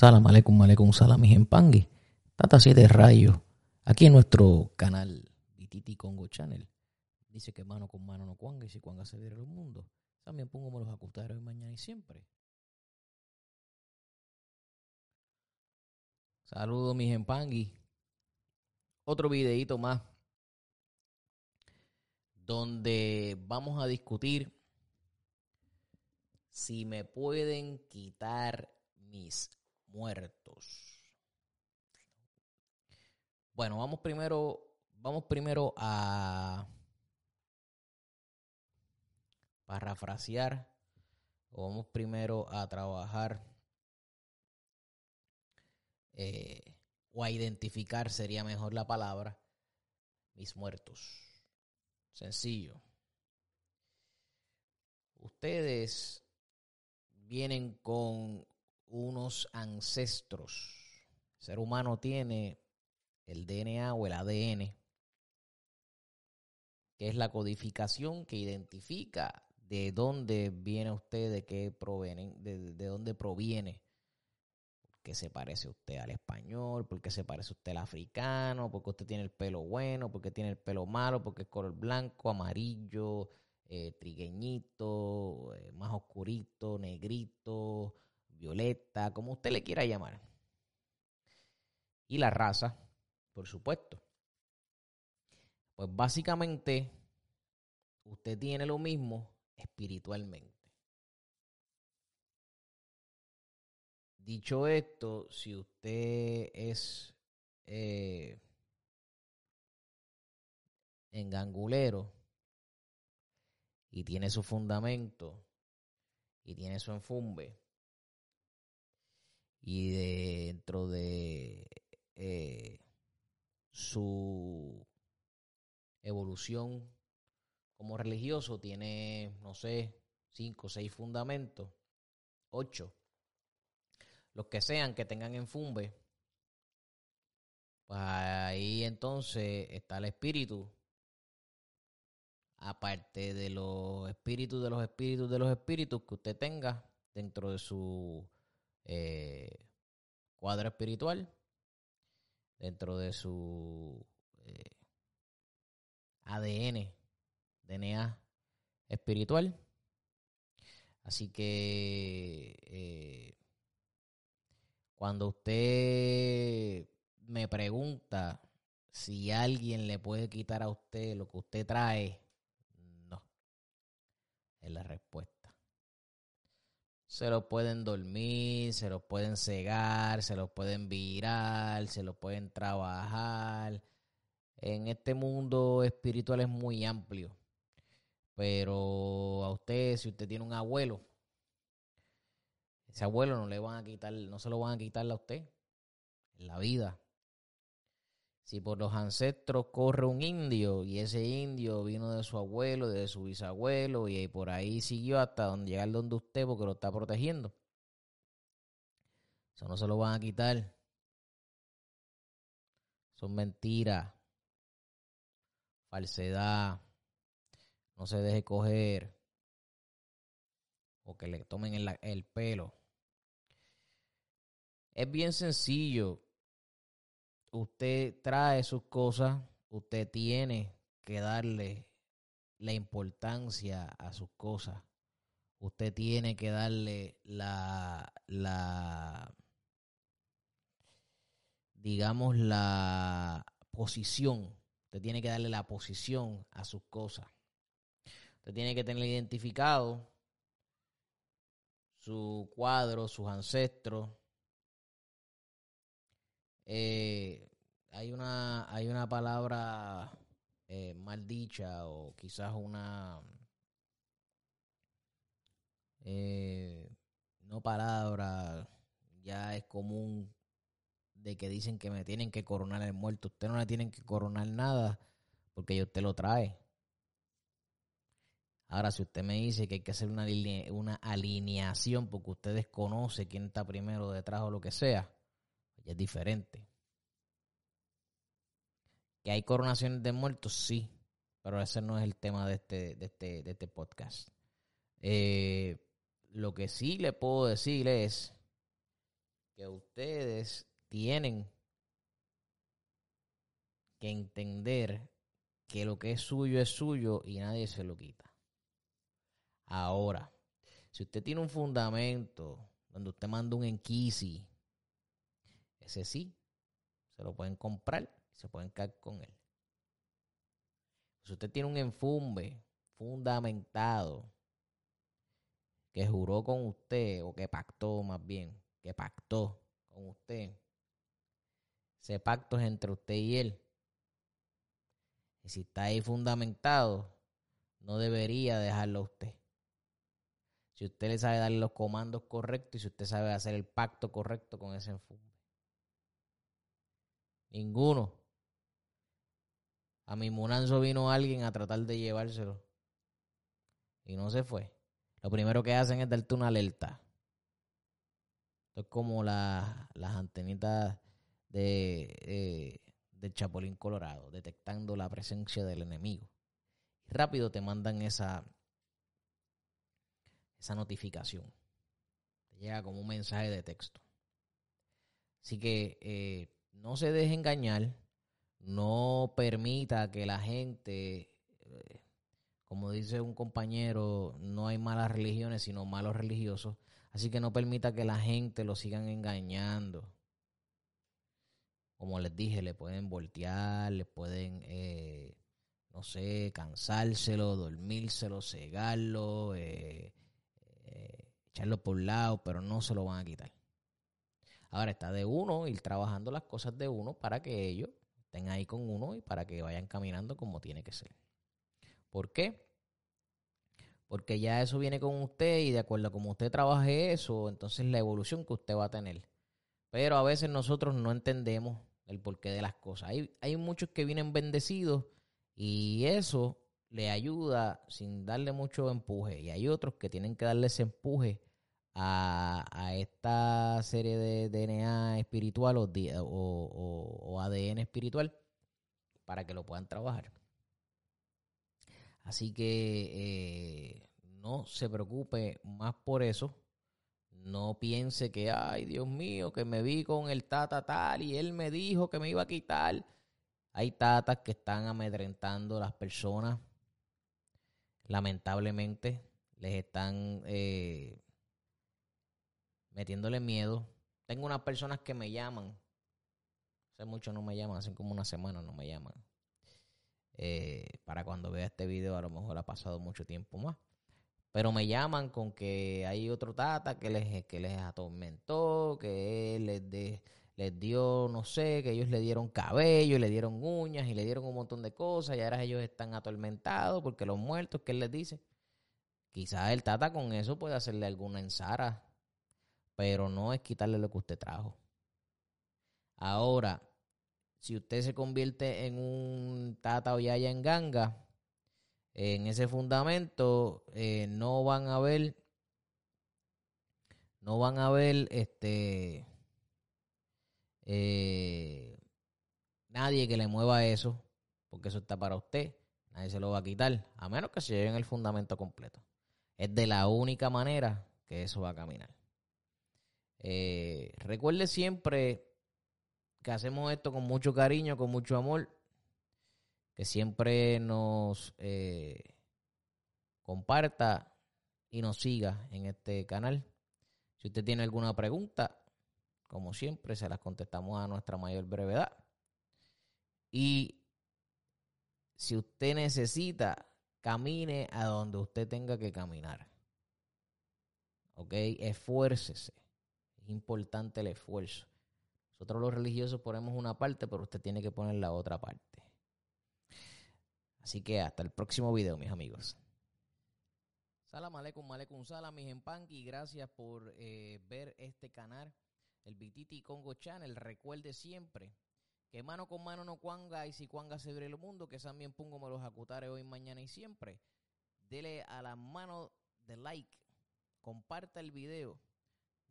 Salam aleikum, aleikum, salam, en pangui. Tata 7 rayos. Aquí en nuestro canal Dititi Congo Channel. Dice que mano con mano no cuanga y si cuanga se diera el mundo. También pongo los acustar hoy, mañana y siempre. Saludos mis empangui. Otro videito más donde vamos a discutir si me pueden quitar mis muertos. Bueno, vamos primero, vamos primero a parafrasear vamos primero a trabajar eh, o a identificar sería mejor la palabra mis muertos. Sencillo. Ustedes vienen con unos ancestros. El ser humano tiene el DNA o el ADN, que es la codificación que identifica de dónde viene usted, de qué provienen, de, de dónde proviene. Porque se parece usted al español, porque se parece usted al africano, porque usted tiene el pelo bueno, porque tiene el pelo malo, porque es color blanco, amarillo, eh, trigueñito, eh, más oscurito, negrito, violeta, como usted le quiera llamar. Y la raza, por supuesto. Pues básicamente, usted tiene lo mismo espiritualmente. Dicho esto, si usted es eh, engangulero y tiene su fundamento y tiene su enfumbe, y dentro de eh, su evolución como religioso tiene, no sé, cinco o seis fundamentos, ocho, los que sean que tengan enfumbe, pues ahí entonces está el espíritu, aparte de los espíritus de los espíritus de los espíritus que usted tenga dentro de su eh, cuadro espiritual, dentro de su eh, ADN, DNA espiritual. Así que eh, cuando usted me pregunta si alguien le puede quitar a usted lo que usted trae, no, es la respuesta se los pueden dormir, se los pueden cegar, se los pueden virar, se los pueden trabajar. En este mundo espiritual es muy amplio. Pero a usted, si usted tiene un abuelo, ese abuelo no le van a quitar, no se lo van a quitar a usted la vida. Si por los ancestros corre un indio y ese indio vino de su abuelo, de su bisabuelo y por ahí siguió hasta donde llegar donde usted porque lo está protegiendo. Eso no se lo van a quitar. Son mentiras. Falsedad. No se deje coger. O que le tomen el, el pelo. Es bien sencillo usted trae sus cosas, usted tiene que darle la importancia a sus cosas. Usted tiene que darle la, la, digamos, la posición. Usted tiene que darle la posición a sus cosas. Usted tiene que tener identificado su cuadro, sus ancestros, eh, hay una hay una palabra eh, mal dicha o quizás una eh, no palabra ya es común de que dicen que me tienen que coronar el muerto. Usted no le tienen que coronar nada porque usted lo trae. Ahora, si usted me dice que hay que hacer una, una alineación porque usted desconoce quién está primero detrás o lo que sea, es diferente. ¿Que hay coronaciones de muertos? Sí, pero ese no es el tema de este, de este, de este podcast. Eh, lo que sí le puedo decir es que ustedes tienen que entender que lo que es suyo es suyo y nadie se lo quita. Ahora, si usted tiene un fundamento donde usted manda un enquisi, ese sí, se lo pueden comprar y se pueden caer con él. Si usted tiene un enfumbe fundamentado que juró con usted, o que pactó más bien, que pactó con usted, ese pacto es entre usted y él. Y si está ahí fundamentado, no debería dejarlo a usted. Si usted le sabe dar los comandos correctos y si usted sabe hacer el pacto correcto con ese enfumbe. Ninguno. A mi Munanzo vino alguien a tratar de llevárselo. Y no se fue. Lo primero que hacen es darte una alerta. Esto es como las antenitas de, eh, del Chapulín Colorado, detectando la presencia del enemigo. Y rápido te mandan esa, esa notificación. Te llega como un mensaje de texto. Así que eh, no se deje engañar, no permita que la gente, eh, como dice un compañero, no hay malas religiones, sino malos religiosos. Así que no permita que la gente lo sigan engañando como les dije, le pueden voltear, le pueden, eh, no sé, cansárselo, dormírselo, cegarlo, eh, eh, echarlo por un lado, pero no se lo van a quitar. Ahora está de uno ir trabajando las cosas de uno para que ellos estén ahí con uno y para que vayan caminando como tiene que ser. ¿Por qué? Porque ya eso viene con usted y de acuerdo a cómo usted trabaje eso, entonces la evolución que usted va a tener. Pero a veces nosotros no entendemos el porqué de las cosas. Hay, hay muchos que vienen bendecidos y eso le ayuda sin darle mucho empuje. Y hay otros que tienen que darle ese empuje a, esta serie de DNA espiritual o, o, ADN espiritual para que lo puedan trabajar. Así que eh, no se preocupe más por eso. No piense que, ay, Dios mío, que me vi con el tata tal y él me dijo que me iba a quitar. Hay tatas que están amedrentando a las personas. Lamentablemente, les están eh, metiéndole miedo. Tengo unas personas que me llaman. Hace mucho no me llaman, hace como una semana no me llaman. Eh, para cuando vea este video, a lo mejor ha pasado mucho tiempo más. Pero me llaman con que hay otro tata que les, que les atormentó, que les, les dio, no sé, que ellos le dieron cabello, le dieron uñas y le dieron un montón de cosas y ahora ellos están atormentados porque los muertos, ¿qué les dice? Quizás el tata con eso puede hacerle alguna ensara, pero no es quitarle lo que usted trajo. Ahora, si usted se convierte en un tata o yaya en ganga, en ese fundamento eh, no van a ver no van a ver este eh, nadie que le mueva eso porque eso está para usted nadie se lo va a quitar a menos que se lleven el fundamento completo es de la única manera que eso va a caminar eh, recuerde siempre que hacemos esto con mucho cariño con mucho amor que siempre nos eh, comparta y nos siga en este canal. Si usted tiene alguna pregunta, como siempre, se las contestamos a nuestra mayor brevedad. Y si usted necesita, camine a donde usted tenga que caminar. ¿Ok? Esfuércese. Importante el esfuerzo. Nosotros los religiosos ponemos una parte, pero usted tiene que poner la otra parte. Así que hasta el próximo video, mis amigos. Salam aleikum, aleikum salam, mis y Gracias por eh, ver este canal, el Bititi Congo Channel. Recuerde siempre que mano con mano no cuanga y si cuanga se abre el mundo, que también pongo me los acutare hoy, mañana y siempre. Dele a la mano de like, comparta el video,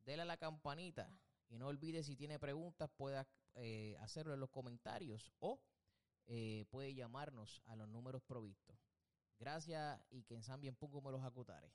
dele a la campanita y no olvide si tiene preguntas pueda eh, hacerlo en los comentarios o eh, puede llamarnos a los números provistos. Gracias y que en San bien pongo me los acutares.